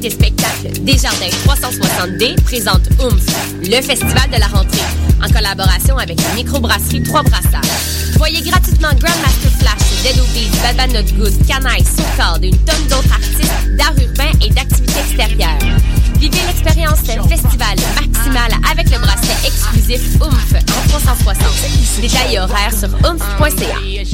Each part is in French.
des spectacles. Desjardins 360D présente OOMF, le festival de la rentrée, en collaboration avec la microbrasserie Trois Brassards. Voyez gratuitement Grandmaster Flash, Dead Obies, Bad Not Good, Canaille, Socard et une tonne d'autres artistes d'art urbain et d'activités extérieures. Vivez l'expérience d'un festival maximal avec le bracelet exclusif OOMF en 360. Détails et horaires sur oomph.ca.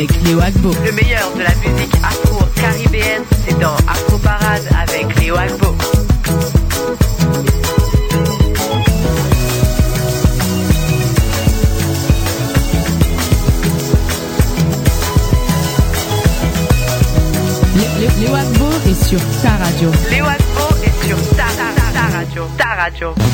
Avec Léo Agbo. Le meilleur de la musique afro-caribéenne, c'est dans Afro Parade avec Léo Agbo. Léo Agbo est sur ta radio. Léo Agbo est sur ta, ta, ta radio. Ta radio.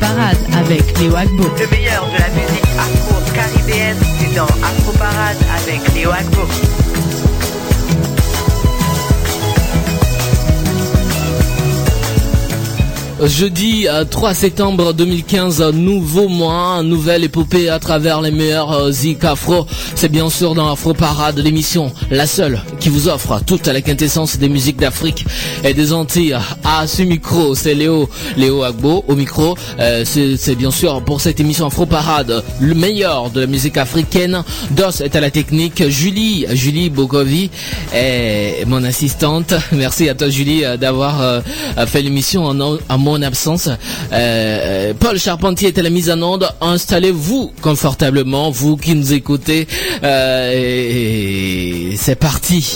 Parade avec Léo Agbo. Le meilleur de la musique afro-caribéenne, c'est dans Afro Parade avec Léo Agbo. Jeudi euh, 3 septembre 2015, nouveau mois, nouvelle épopée à travers les meilleurs euh, zik afro. C'est bien sûr dans Afro Parade, l'émission, la seule qui vous offre toute la quintessence des musiques d'Afrique et des Antilles. À ce micro, c'est Léo, Léo Agbo au micro. Euh, c'est bien sûr pour cette émission Afro Parade, le meilleur de la musique africaine. Dos est à la technique, Julie, Julie Bogovi est mon assistante. Merci à toi Julie euh, d'avoir euh, fait l'émission en, en mon absence. Euh, Paul Charpentier est à la mise en onde. Installez-vous confortablement, vous qui nous écoutez. Euh, et c'est parti.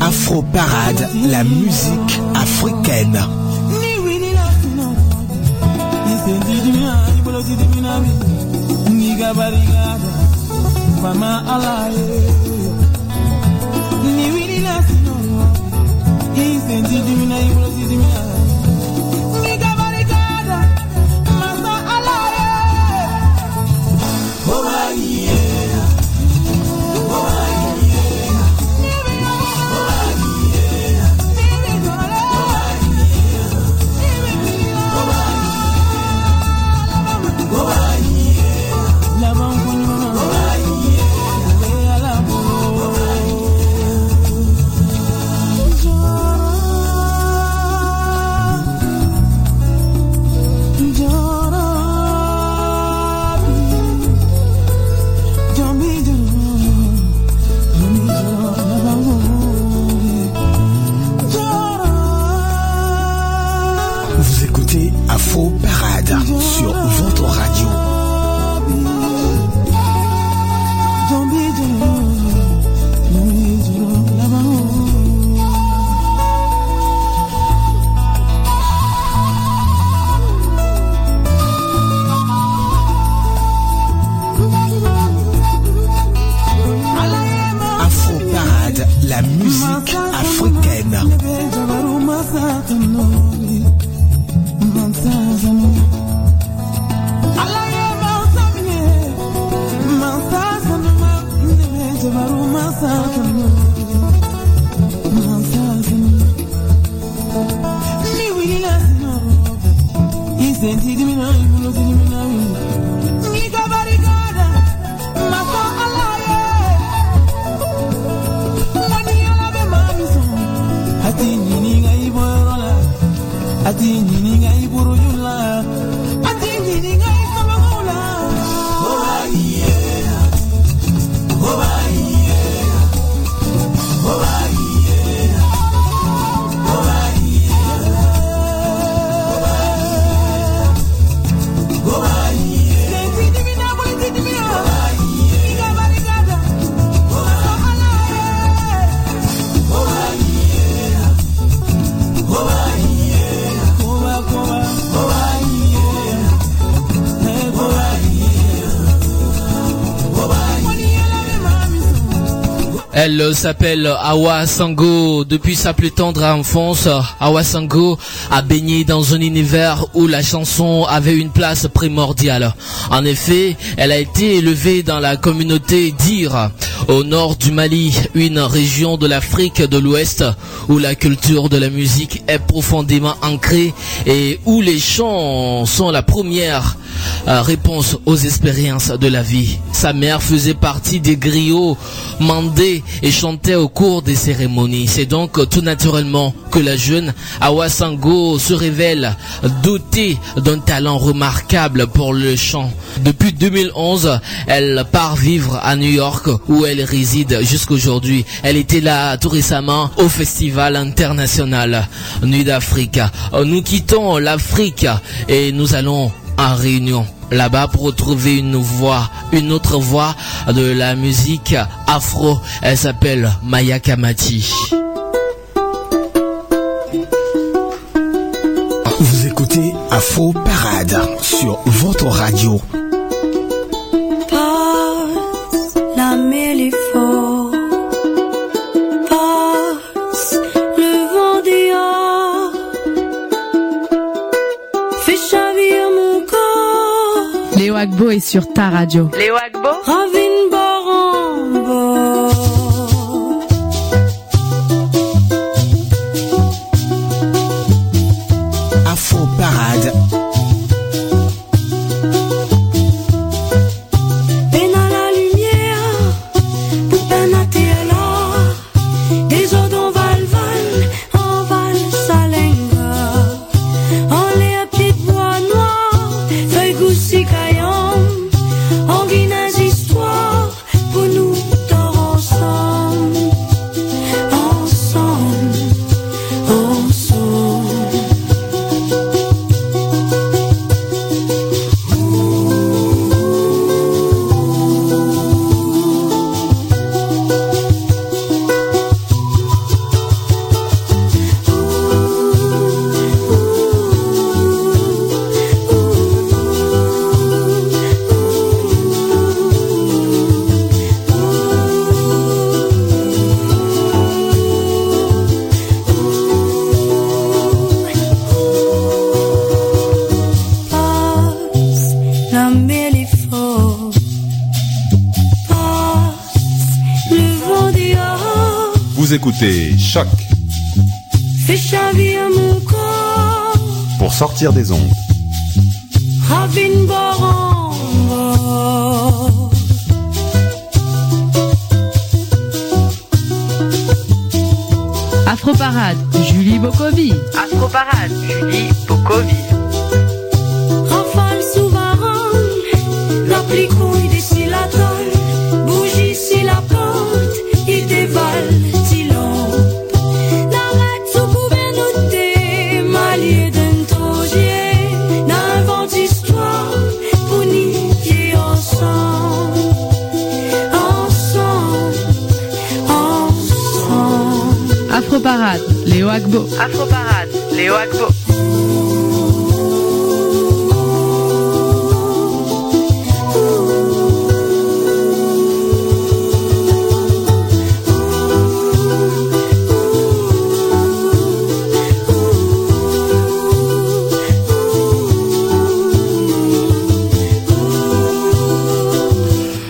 Afro Parade, la musique africaine. mama alaye. Niwili lasinono isentidimina iwulosizimina Elle s'appelle Awa Sango. Depuis sa plus tendre enfance, Awa Sango a baigné dans un univers où la chanson avait une place primordiale. En effet, elle a été élevée dans la communauté d'Ir, au nord du Mali, une région de l'Afrique de l'Ouest où la culture de la musique est profondément ancrée et où les chants sont la première euh, réponse aux expériences de la vie. Sa mère faisait partie des griots mandés et chantait au cours des cérémonies. C'est donc tout naturellement que la jeune Awa Sango se révèle dotée d'un talent remarquable pour le chant. Depuis 2011, elle part vivre à New York où elle réside jusqu'aujourd'hui. Elle était là tout récemment au Festival international Nuit d'Afrique. Nous quittons l'Afrique et nous allons en réunion là-bas pour retrouver une voix, une autre voix de la musique afro. Elle s'appelle Maya Kamati. Vous écoutez Afro Parade sur votre radio. Agbo est sur ta radio. Léo Agbo sortir des ondes. Afro Parade, Julie Bokovi. Afro Parade, Julie Bokovi. Agbo. Afro Parade, Léo Agbo.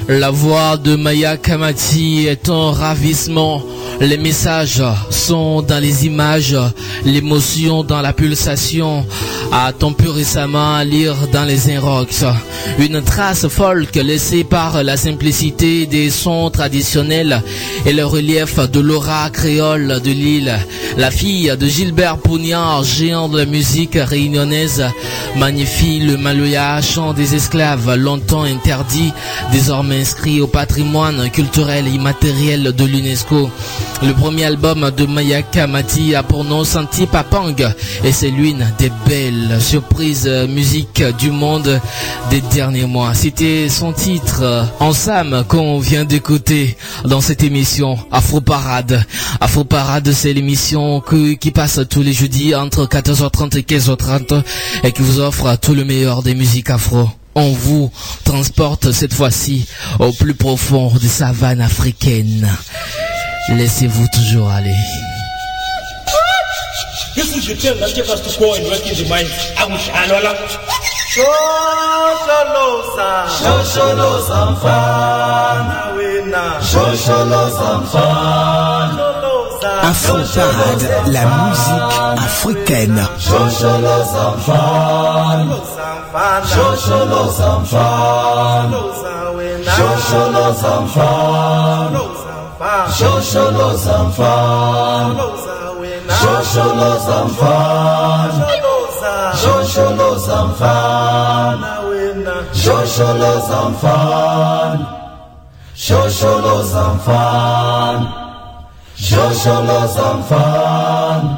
La voix de Maya Kamati est un ravissement. Les messages sont dans les images, l'émotion dans la pulsation. A-t-on pu récemment lire dans les Inrocks une trace folk laissée par la simplicité des sons traditionnels et le relief de l'aura créole de l'île. La fille de Gilbert Pougnard, géant de la musique réunionnaise, magnifie le Maloya, chant des esclaves, longtemps interdit, désormais inscrit au patrimoine culturel et immatériel de l'UNESCO. Le premier album de Mayaka Mati a pour nom Santi Papang et c'est l'une des belles surprises musique du monde des derniers mois. C'était son titre en Sam qu'on vient d'écouter dans cette émission Afro Parade. Afro Parade, c'est l'émission qui passe tous les jeudis entre 14h30 et 15h30 et qui vous offre tout le meilleur des musiques afro on vous transporte cette fois-ci au plus profond des savanes africaines. Laissez-vous toujours aller. Afro parade, la musique africaine. Shosholoza mfana. Shosholoza mfana. Shosholoza mfana. Shosholoza mfana. Shosholoza mfana. Shosholoza mfana.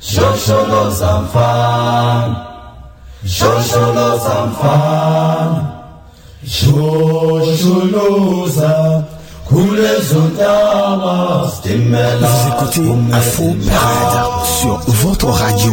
Shosholoza mfana. Shosholoza mfana. Shosholoza Vous écoutez Afro Parade sur votre radio.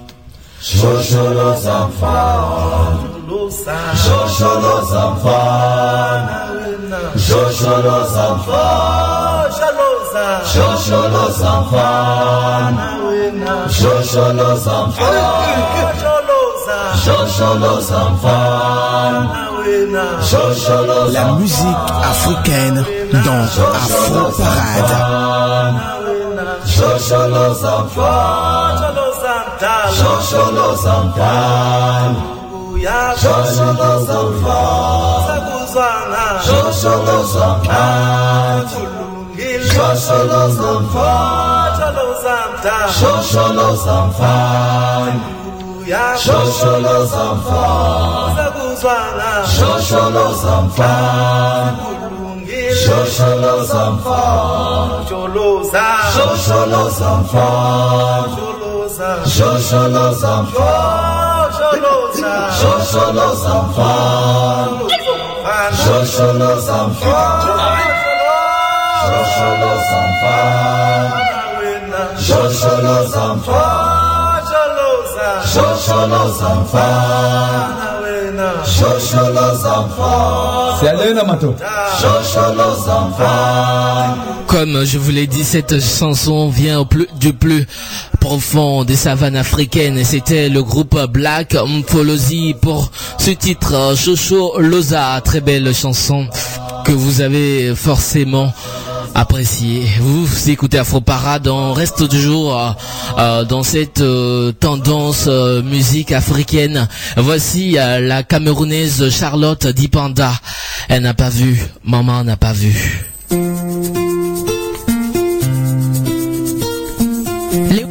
Jojo los enfants, Jojo los enfants, Jojo los enfants, Jojo los enfants, Jojo los enfants. La musique africaine dans Afro Parade. Zamfara. Shosholo Zamfara. Shosholo Zamfara. Sakuzwana. Shosholo Zamfara. Kulungile. Shosholo Zamfara. Shosholo Zamfara. Shosholo Zamfara. Shosholo Zamfara. Sakuzwana. Shosholo Zamfara. Shosholo Zamfara. Shosholo Zamfara sam. Sho sho lo sam fa. Sho lo sam. Sho Comme je vous l'ai dit, cette chanson vient du plus profond des savanes africaines. Et c'était le groupe Black Mpholosi pour ce titre Chocho Loza, très belle chanson que vous avez forcément apprécié. Vous écoutez Afro Parade, on reste toujours euh, euh, dans cette euh, tendance euh, musique africaine. Voici euh, la Camerounaise Charlotte Dipanda. Elle n'a pas vu, maman n'a pas vu.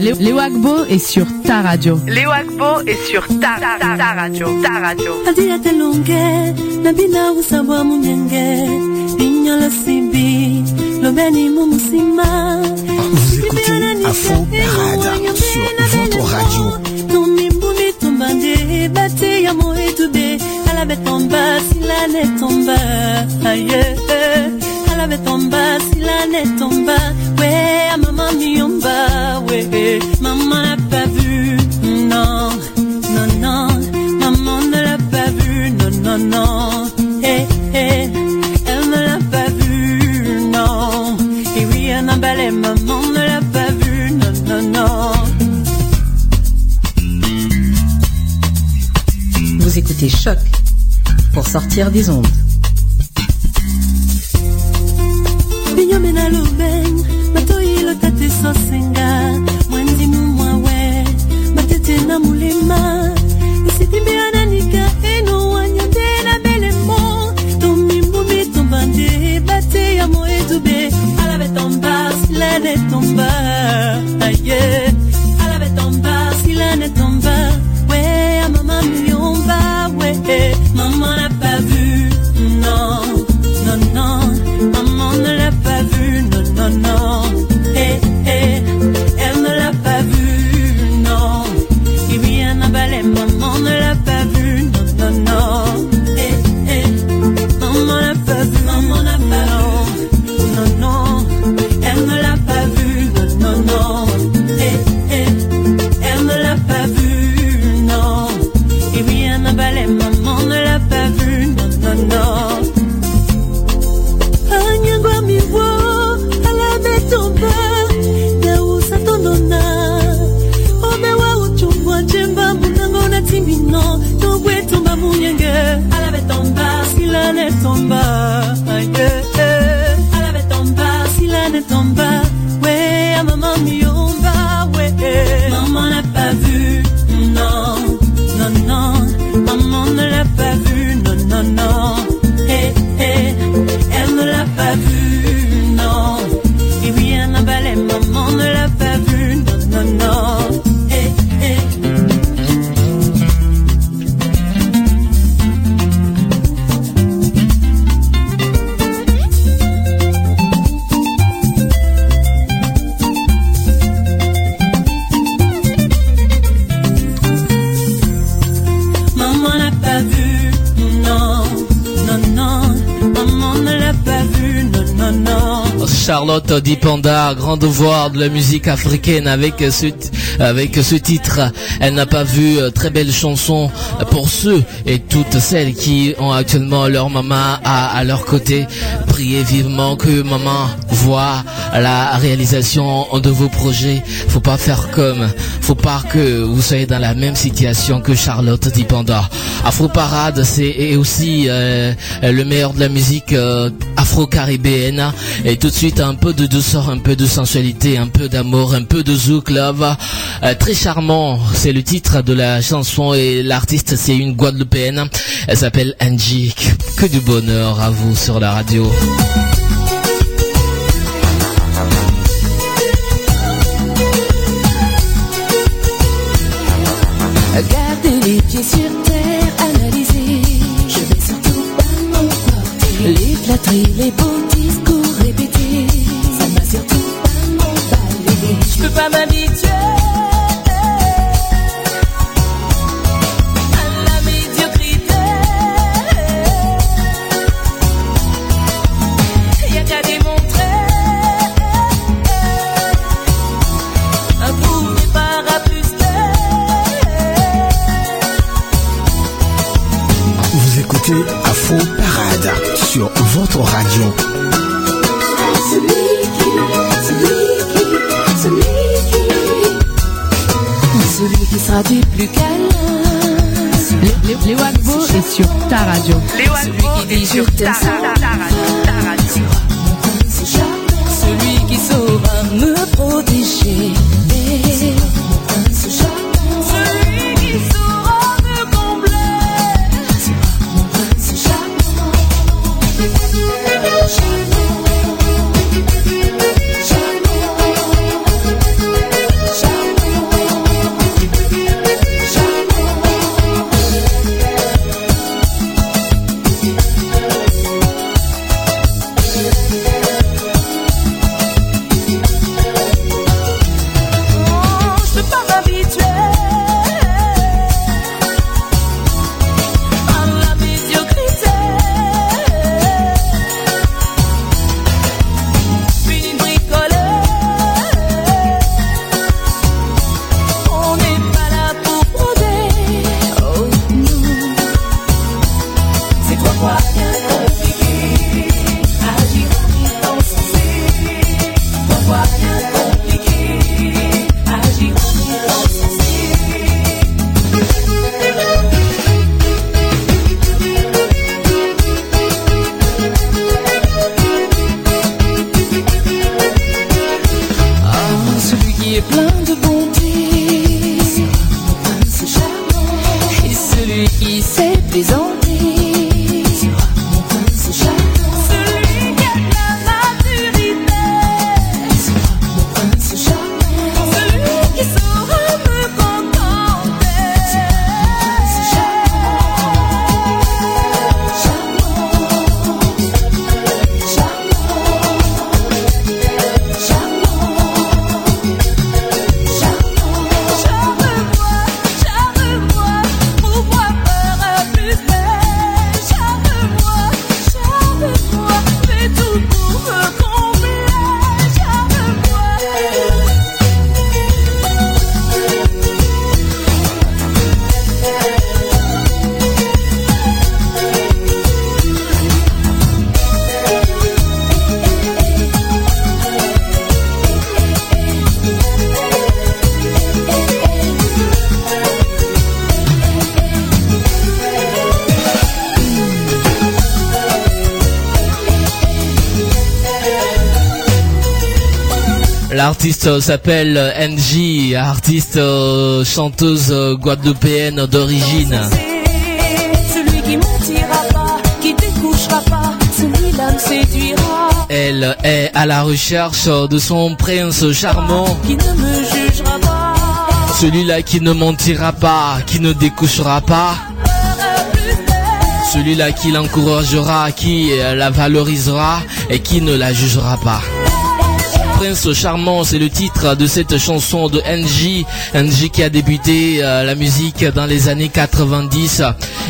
Les, Léo Agbo est sur ta radio. Léo Agbo est sur ta, ta, ta, ta radio. Ta radio. Vous écoutez Afro Parade sur votre radio. Tumimbubi tumbande, bate ya moetube, alabe tomba, silane tomba, des ondes. Charlotte Dipanda, grande voix de la musique africaine avec ce, avec ce titre. Elle n'a pas vu euh, très belle chanson pour ceux et toutes celles qui ont actuellement leur maman à, à leur côté. Priez vivement que maman voit la réalisation de vos projets. Faut pas faire comme, faut pas que vous soyez dans la même situation que Charlotte Dipanda. Afro Parade, c'est aussi euh, le meilleur de la musique euh, afro-caribéenne. Et tout de suite, un peu de douceur, un peu de sensualité, un peu d'amour, un peu de zouk love. Euh, très charmant, c'est le titre de la chanson et l'artiste, c'est une Guadeloupéenne. Elle s'appelle Angie. Que du bonheur à vous sur la radio. Gardez les pieds sur terre, analysez. Je vais surtout pas m'emporter. Les flatteries, les beaux discours répétés. Ça m'a surtout pas m'emballer. Je peux pas m'habituer. Écoutez Afro Parade sur votre radio. Celui qui, celui qui, celui qui, celui qui sera du plus câlin. Léo Agbo est sur ta radio. Léo Agbo est sur. Ta radio. Celui qui saura me protéger. L'artiste s'appelle NJ, artiste euh, chanteuse euh, guadeloupéenne d'origine. Elle est à la recherche de son prince charmant. Qui ne me jugera pas. Celui-là qui ne mentira pas, qui ne découchera pas. Celui-là qui l'encouragera, qui la valorisera et qui ne la jugera pas. Prince Charmant, c'est le titre de cette chanson de NJ. NJ qui a débuté euh, la musique dans les années 90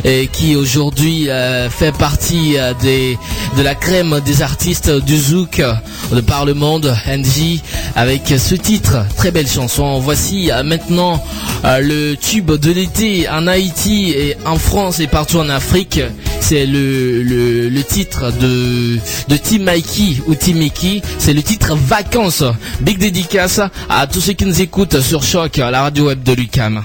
et qui aujourd'hui euh, fait partie euh, de la crème des artistes du zouk de par le monde. NJ avec ce titre, très belle chanson. Voici maintenant le tube de l'été en Haïti et en France et partout en Afrique. C'est le, le, titre de, de Team Mikey ou Team Mickey. C'est le titre Vacances. Big dédicace à tous ceux qui nous écoutent sur Choc, la radio web de Lucam.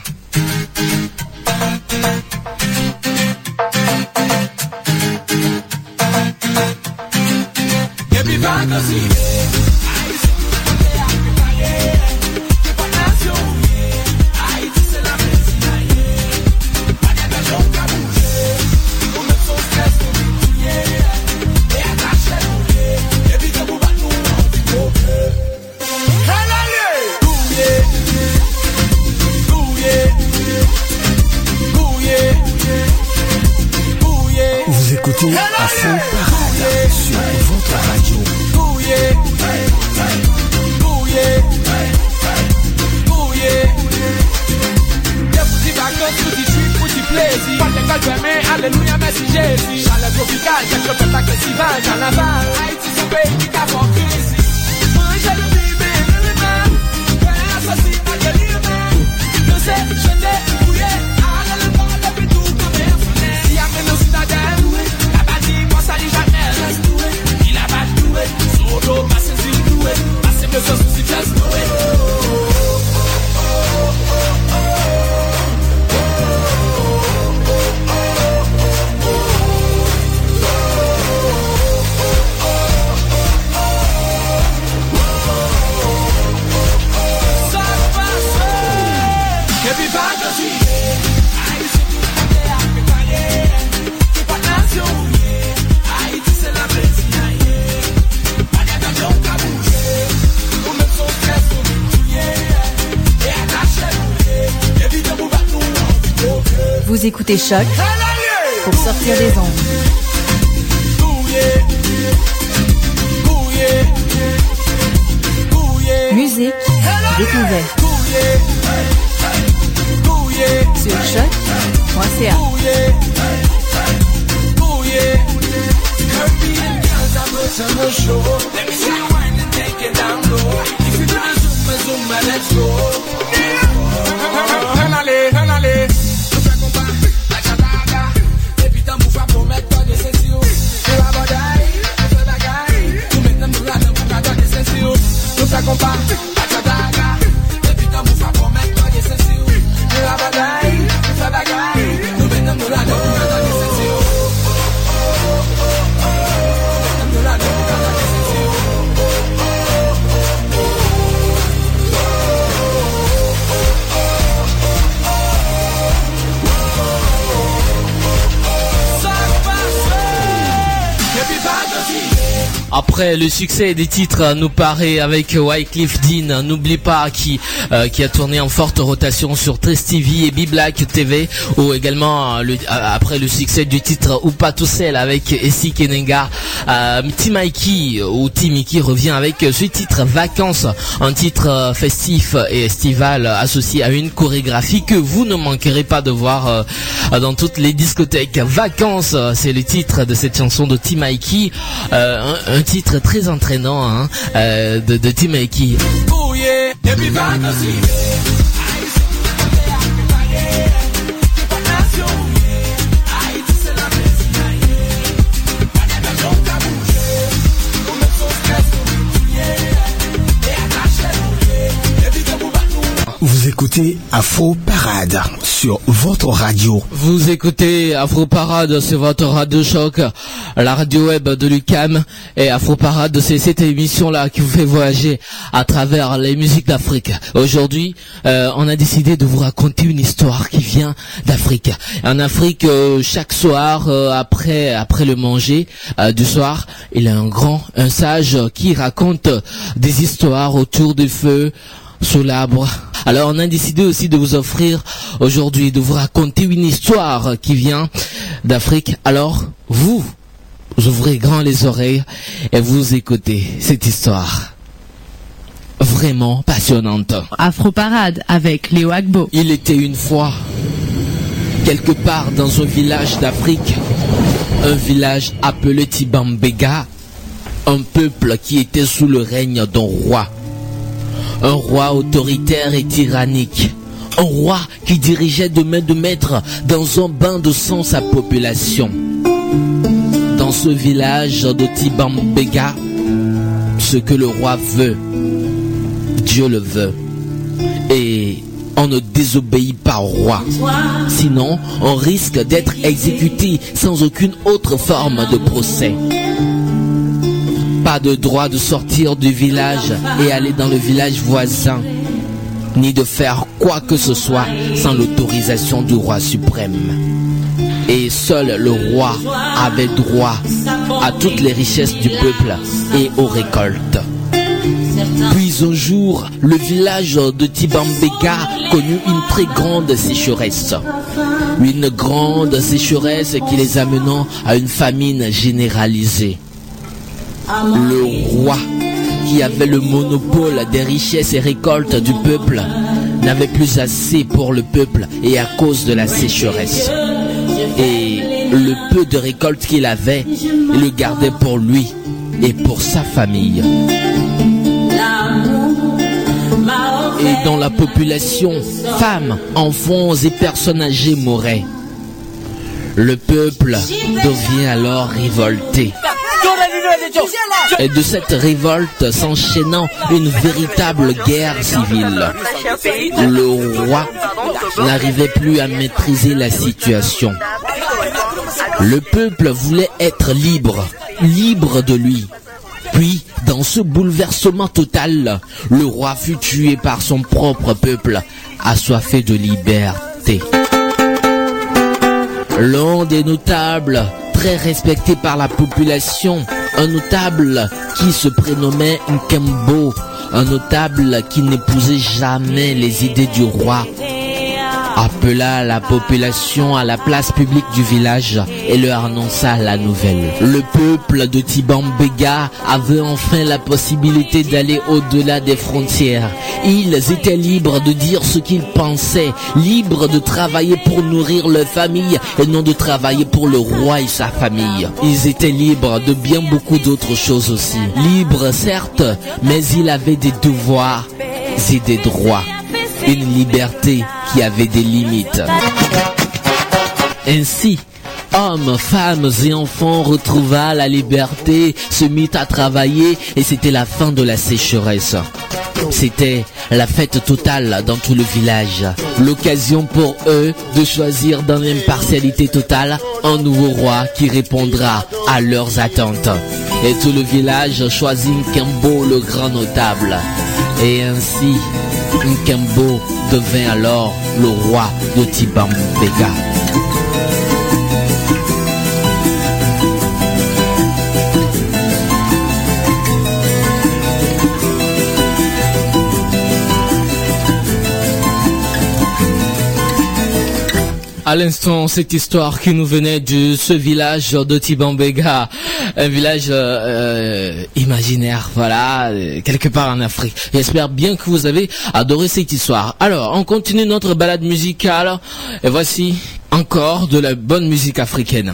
Vous écoutez Choc pour sortir des ondes. Musique, découverte. Sur choc.ca. Let. over. Après le succès des titres, nous paraît avec Wycliffe Dean, n'oublie pas qui euh, qui a tourné en forte rotation sur Trace TV et B-Black TV, ou également euh, euh, après le succès du titre Oupa tout seul avec Essie Kenenga, euh, Mikey ou Timiki revient avec ce titre Vacances, un titre festif et estival associé à une chorégraphie que vous ne manquerez pas de voir dans toutes les discothèques. Vacances, c'est le titre de cette chanson de Tim Mikey, euh, un, un titre très entraînant hein, euh, de, de Tim Mikey. Vous écoutez Afro Parade sur votre radio. Vous écoutez Afro Parade sur votre radio choc, la radio web de l'UCAM et Afro Parade, c'est cette émission-là qui vous fait voyager à travers les musiques d'Afrique. Aujourd'hui, euh, on a décidé de vous raconter une histoire qui vient d'Afrique. En Afrique, euh, chaque soir, euh, après après le manger du soir, il y a un grand, un sage qui raconte des histoires autour du feu, sous l'arbre. Alors on a décidé aussi de vous offrir aujourd'hui, de vous raconter une histoire qui vient d'Afrique. Alors vous, vous ouvrez grand les oreilles et vous écoutez cette histoire. Vraiment passionnante. Afro Parade avec Léo Agbo. Il était une fois, quelque part dans un village d'Afrique, un village appelé Tibambega, un peuple qui était sous le règne d'un roi un roi autoritaire et tyrannique. Un roi qui dirigeait de main de maître dans un bain de sang sa population. Dans ce village de Tibambega, ce que le roi veut, Dieu le veut. Et on ne désobéit pas au roi. Sinon, on risque d'être exécuté sans aucune autre forme de procès pas de droit de sortir du village et aller dans le village voisin, ni de faire quoi que ce soit sans l'autorisation du roi suprême. Et seul le roi avait droit à toutes les richesses du peuple et aux récoltes. Puis un jour, le village de Tibambega connut une très grande sécheresse. Une grande sécheresse qui les amenant à une famine généralisée le roi qui avait le monopole des richesses et récoltes du peuple n'avait plus assez pour le peuple et à cause de la sécheresse. Et le peu de récoltes qu'il avait, il le gardait pour lui et pour sa famille. Et dans la population, femmes, enfants et personnes âgées mouraient. Le peuple devient alors révolté. Et de cette révolte s'enchaînant une véritable guerre civile. Le roi n'arrivait plus à maîtriser la situation. Le peuple voulait être libre, libre de lui. Puis, dans ce bouleversement total, le roi fut tué par son propre peuple, assoiffé de liberté. L'un des notables, respecté par la population, un notable qui se prénommait Nkembo, un notable qui n'épousait jamais les idées du roi, appela la population à la place publique du village et leur annonça la nouvelle. Le peuple de Tibambega avait enfin la possibilité d'aller au-delà des frontières. Ils étaient libres de dire ce qu'ils pensaient, libres de travailler pour nourrir leur famille et non de travailler pour le roi et sa famille. Ils étaient libres de bien beaucoup d'autres choses aussi. Libres certes, mais ils avaient des devoirs et des droits une liberté qui avait des limites. Ainsi, hommes, femmes et enfants retrouva la liberté, se mit à travailler et c'était la fin de la sécheresse. C'était la fête totale dans tout le village. L'occasion pour eux de choisir dans l'impartialité totale un nouveau roi qui répondra à leurs attentes. Et tout le village choisit Nkembo le grand notable. Et ainsi, Nkembo devint alors le roi de Tibambega. À l'instant cette histoire qui nous venait de ce village de Tibambega, un village euh, euh, imaginaire, voilà, euh, quelque part en Afrique. J'espère bien que vous avez adoré cette histoire. Alors, on continue notre balade musicale et voici encore de la bonne musique africaine.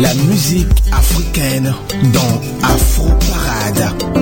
La musique africaine dans Afro Parade.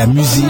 la musique.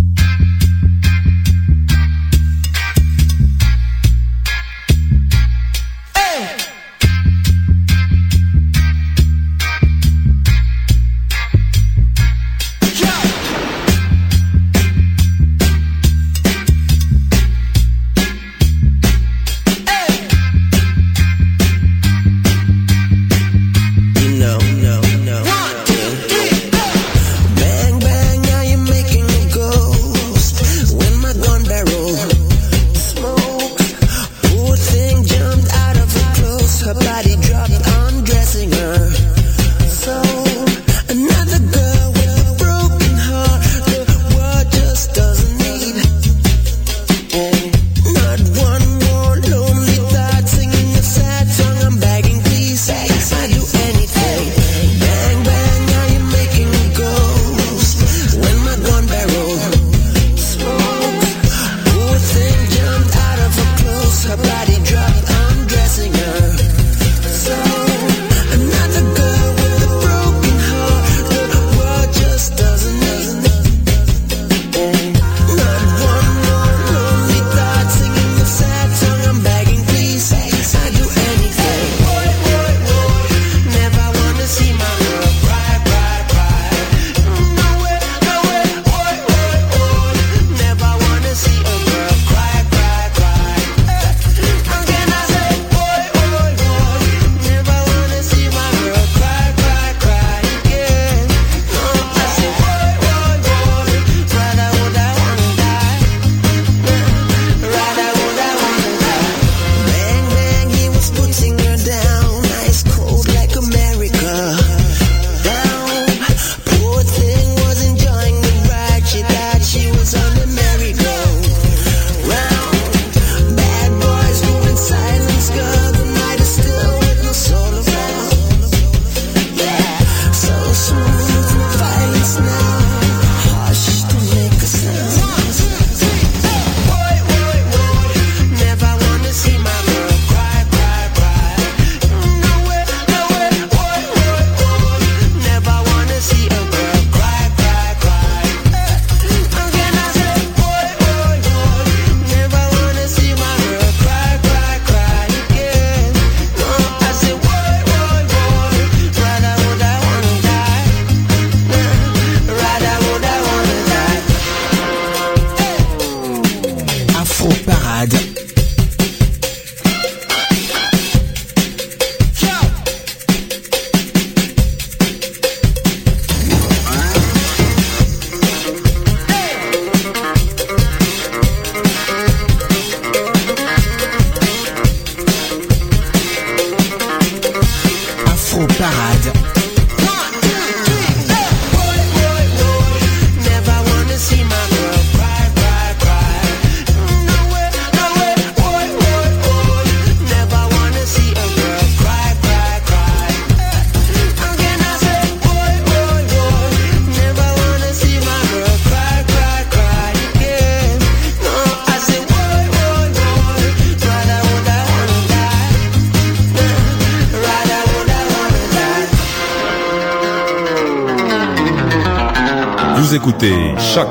écoutez Choc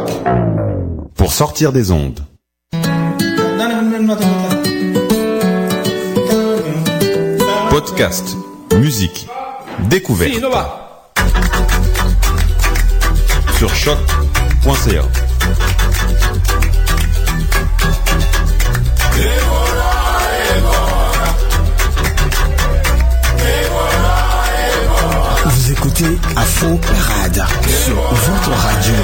pour sortir des ondes. Podcast, musique, découverte. Sur choc.ca. Vous écoutez à fond votre radio.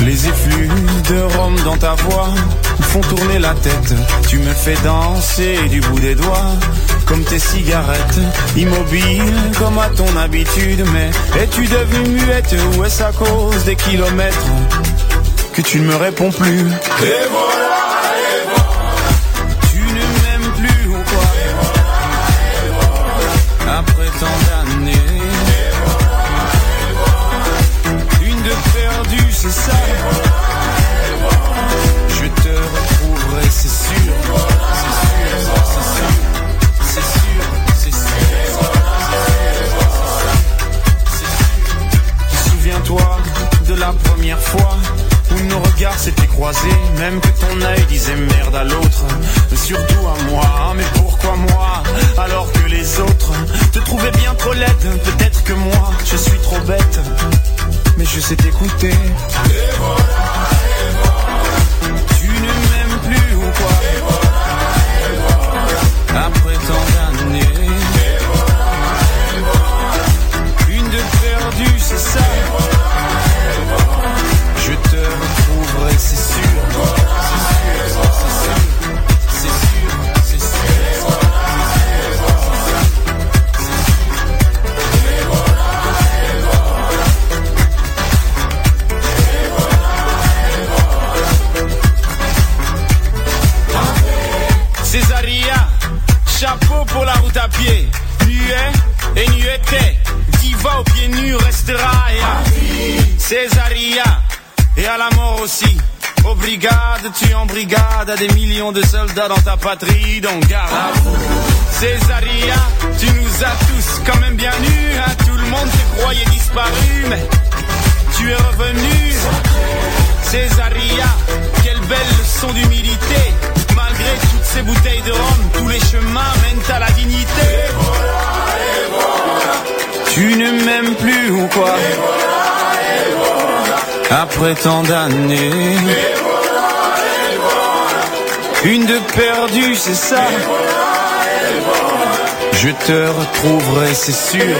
Les effluves de rhum dans ta voix font tourner la tête. Tu me fais danser du bout des doigts, comme tes cigarettes. Immobile comme à ton habitude, mais es-tu devenue muette ou est-ce à cause des kilomètres que tu ne me réponds plus? Et voilà, mais je patrie, donc garde. Césaria, tu nous as tous quand même bien nus, hein. tout le monde te croyait disparu, mais tu es revenu. Césaria, quelle belle leçon d'humilité. Malgré toutes ces bouteilles de rhum, tous les chemins mènent à la dignité. Tu ne m'aimes plus ou quoi? Après tant d'années. Une de perdue, c'est ça. Je te retrouverai, c'est sûr.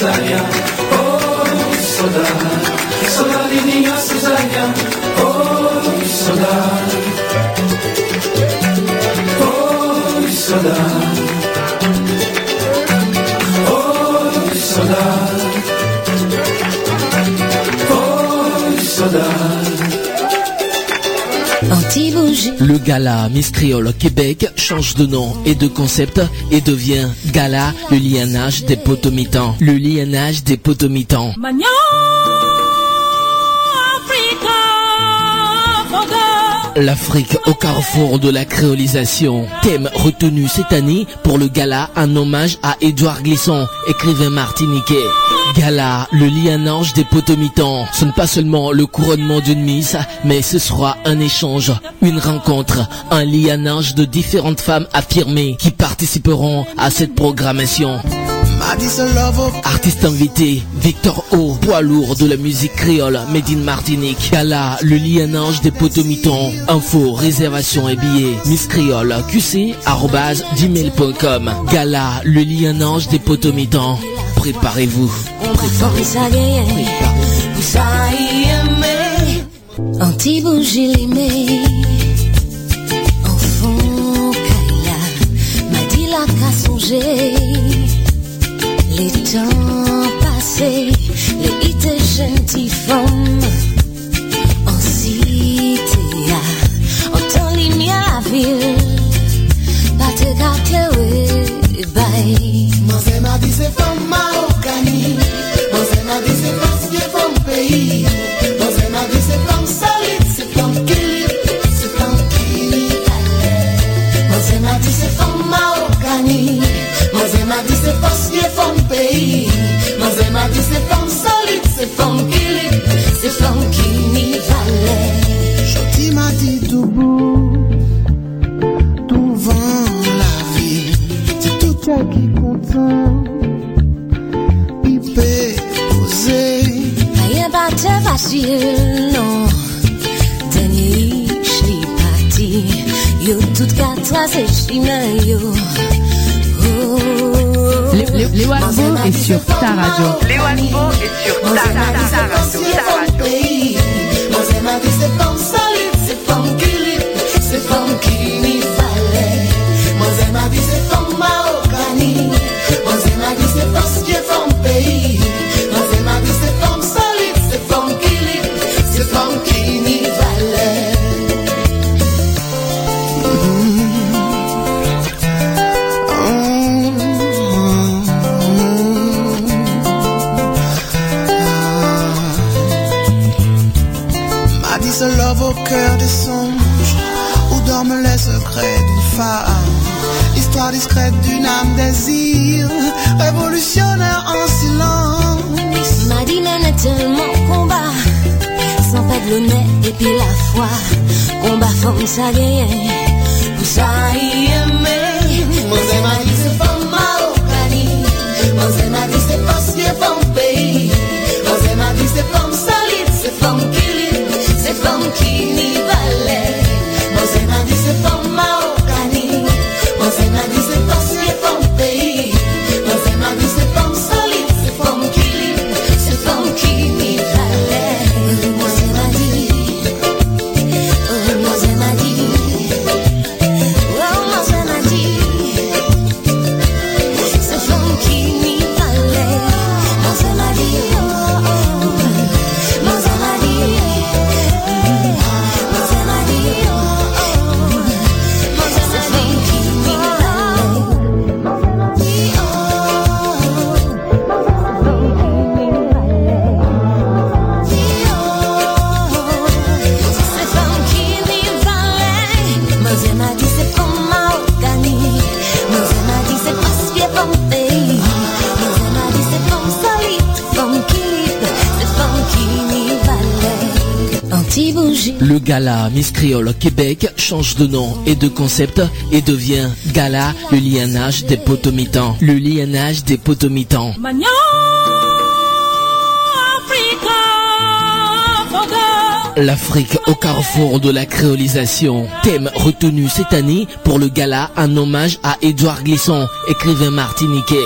زعيا Le gala Miss Québec change de nom et de concept et devient Gala le lianage des potomitans. Le lianage des potomitans. L'Afrique au carrefour de la créolisation. Thème retenu cette année pour le gala, un hommage à Édouard Glisson, écrivain martiniquais. Gala, le lianage des potomitans. Ce n'est pas seulement le couronnement d'une Miss, mais ce sera un échange, une rencontre, un lianage de différentes femmes affirmées qui participeront à cette programmation. Artiste invité, Victor O, poids lourd de la musique créole, Médine Martinique, Gala, le lien ange des potomitons, info, réservation et billets, Miss Créole, QC, arrobase, gmail.com, Gala, le lien ange des potomitons, préparez-vous. Préparez-vous. Préparez Enfant, Kala, m'a dit la les temps passés, les hits gentilles femmes en cité, en temps la ville, Oh. Les- Wasbo est sur ta radio. Les Wasbo est sur ta radio. C'est c'est c'est songes Où dorment les secrets d'une femme? Histoire discrète d'une âme désir Révolutionnaire en silence M'a dit, mais tellement combat. Sans pas de l'honneur et puis la foi. Combat femme, ça gagne. Pour ça, y aimer. Moi c'est ma vie, c'est femme marocaine Créole Québec change de nom et de concept et devient Gala le lianage des potomitans. Le lianage des potomitans. Africa L'Afrique au carrefour de la créolisation. Thème retenu cette année pour le gala, un hommage à Édouard Glisson, écrivain martiniquais.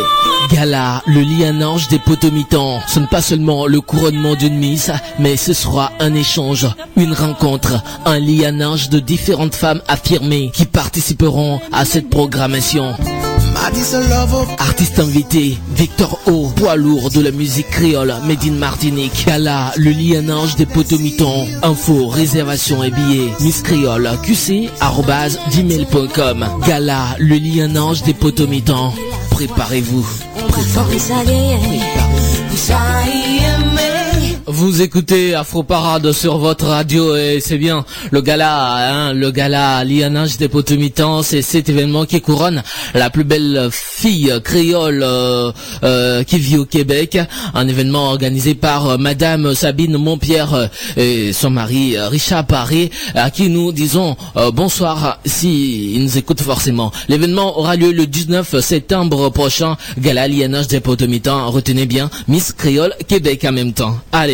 Gala, le lianage des potomitans. Ce n'est pas seulement le couronnement d'une Miss, mais ce sera un échange, une rencontre, un lianage de différentes femmes affirmées qui participeront à cette programmation. Artiste invité, Victor O, poids lourd de la musique créole, Made in Martinique. Gala, le lianage des potomitons. Info, réservation et billets. Miss Créole, qc, arrobase, gmail.com. Gala, le lianage des potomitons. Préparez-vous. Femme, Vous écoutez Afro Parade sur votre radio et c'est bien le gala, hein, le gala Lianage des Potomitans, c'est cet événement qui couronne la plus belle fille créole euh, euh, qui vit au Québec, un événement organisé par euh, Madame Sabine Montpierre et son mari Richard Paré, à qui nous disons bonsoir si nous écoutent forcément. L'événement aura lieu le 19 septembre prochain, gala Lianage des Potomitans, retenez bien Miss Créole Québec en même temps. Allez,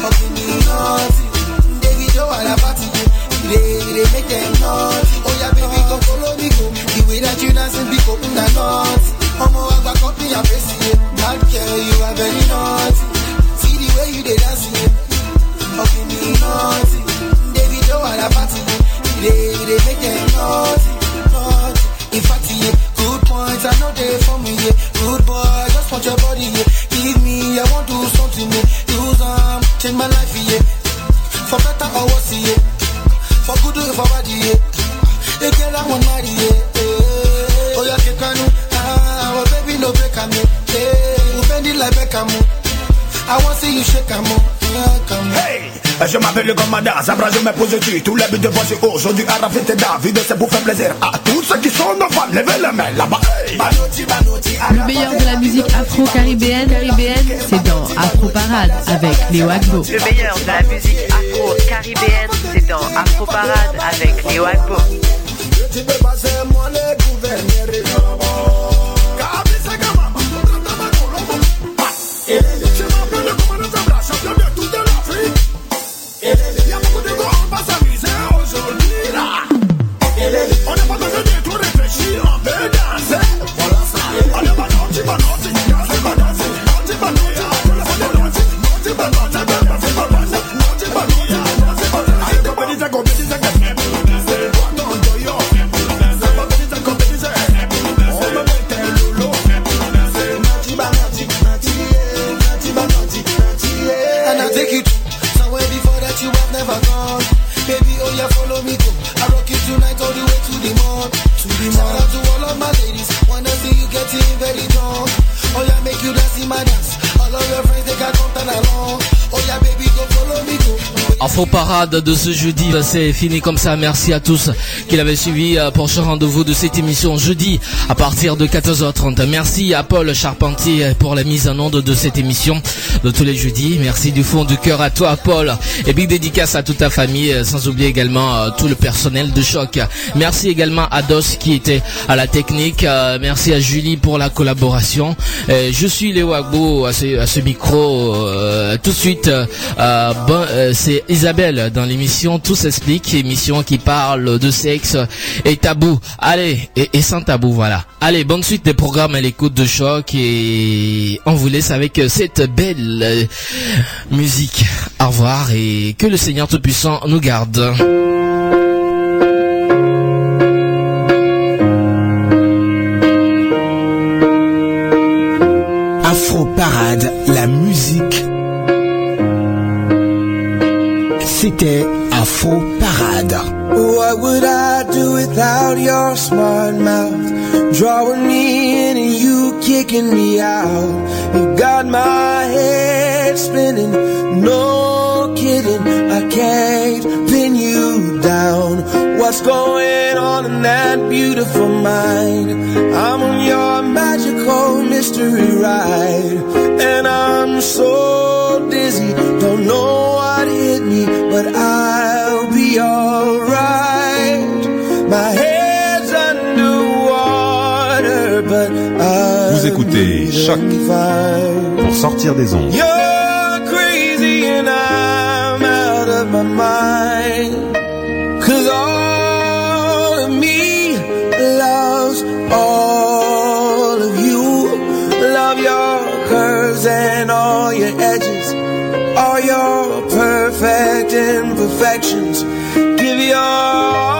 Up in naughty. Baby, do. They make them naughty. Oh yeah, baby, come follow me. The way that you're very naughty. See the way you naughty. Baby, do. They they make them naughty, naughty. In fact, yeah, good points I know they for me. Yeah, good boy, just want your body. Yeah, give me, I want to do something. Use on. Change my life, yeah. For better or worse, yeah. For good or for bad, yeah. You get that one marry, yeah. Oh, yeah, you can Ah, our baby no break, I'm yeah. Hey, bend it like Beckham. Oh. I want to see you shake, I'm oh. Hey! Je m'appelle le commandant, Zabra, je me pose dessus. Tous les buts de voici aujourd'hui à Rafit et David, c'est pour faire plaisir à tous ceux qui sont devant. Levez les mains là-bas. Le meilleur de la musique afro-caribéenne, caribéenne, c'est dans Afro Parade avec Léo Agbo. Le meilleur de la musique afro-caribéenne, c'est dans Afro Parade avec Léo Agbo. Parade de ce jeudi, c'est fini comme ça. Merci à tous qui l'avaient suivi euh, pour ce rendez-vous de cette émission jeudi à partir de 14h30. Merci à Paul Charpentier pour la mise en onde de cette émission de tous les jeudis. Merci du fond du cœur à toi, Paul. Et big dédicace à toute ta famille, euh, sans oublier également euh, tout le personnel de choc. Merci également à Dos qui était à la technique. Merci à Julie pour la collaboration. Je suis Léo Agbo à ce, micro. tout de suite, bon, c'est Isabelle dans l'émission Tout s'explique, émission qui parle de sexe et tabou. Allez, et, sans tabou, voilà. Allez, bonne suite des programmes à l'écoute de choc et on vous laisse avec cette belle musique. Au revoir et que le Seigneur Tout-Puissant nous garde. Afro C'était Parade. What would I do without your smart mouth? Drawing me in and you kicking me out. You got my head spinning, no kidding. I can't down. What's going on in that beautiful mind? I'm on your magical mystery ride. And I'm so dizzy, don't know what hit me, but I'll be alright. My head's underwater, but I'll Vous écoutez Choc pour sortir des ondes. You're crazy and I'm out of my mind. Imperfections. Give your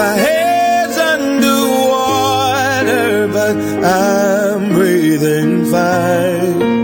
My head's underwater, but I'm breathing fine.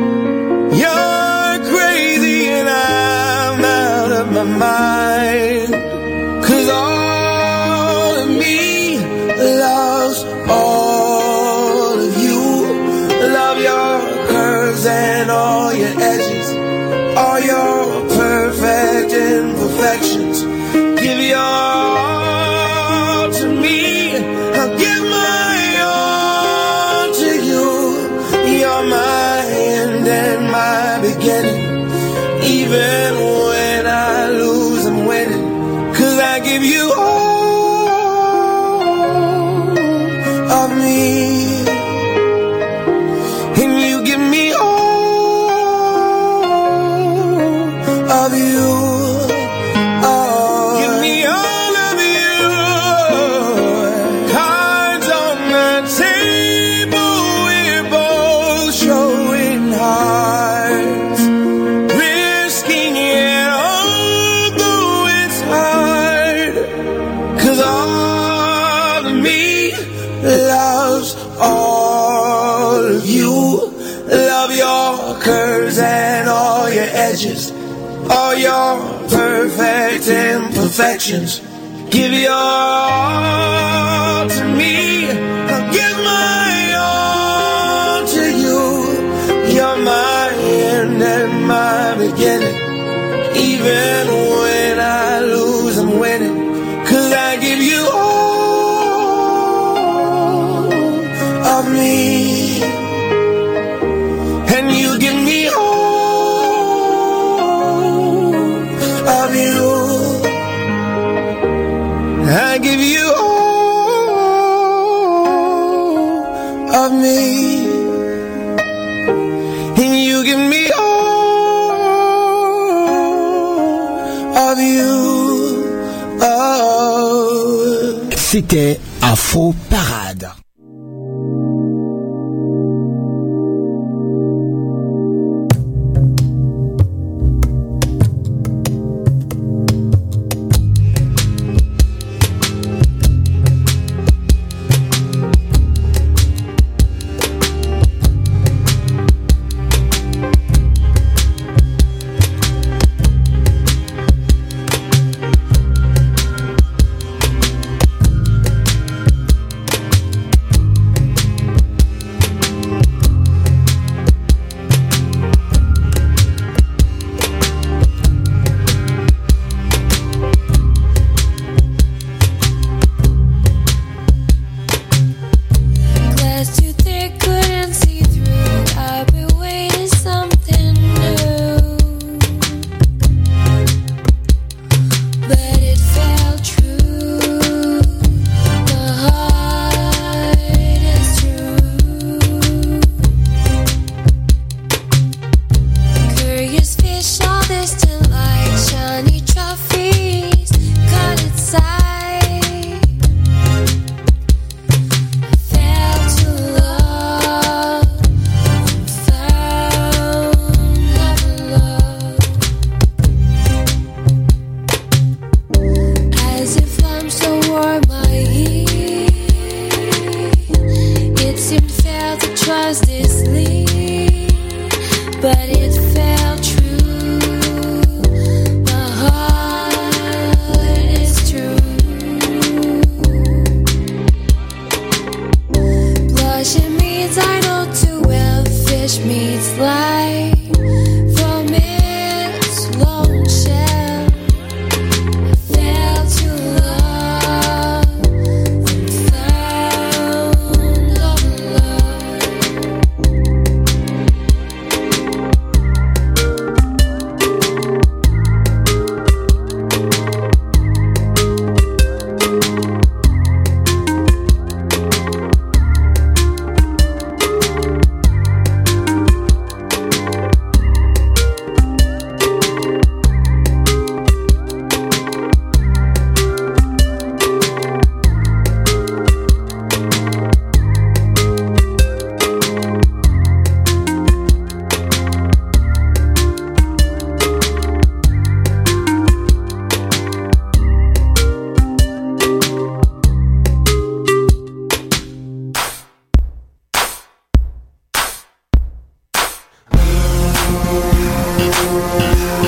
curves and all your edges, all your perfect imperfections. Give your all to me, I'll give my all to you. You're my end and my beginning, even when. c'était à faux parade.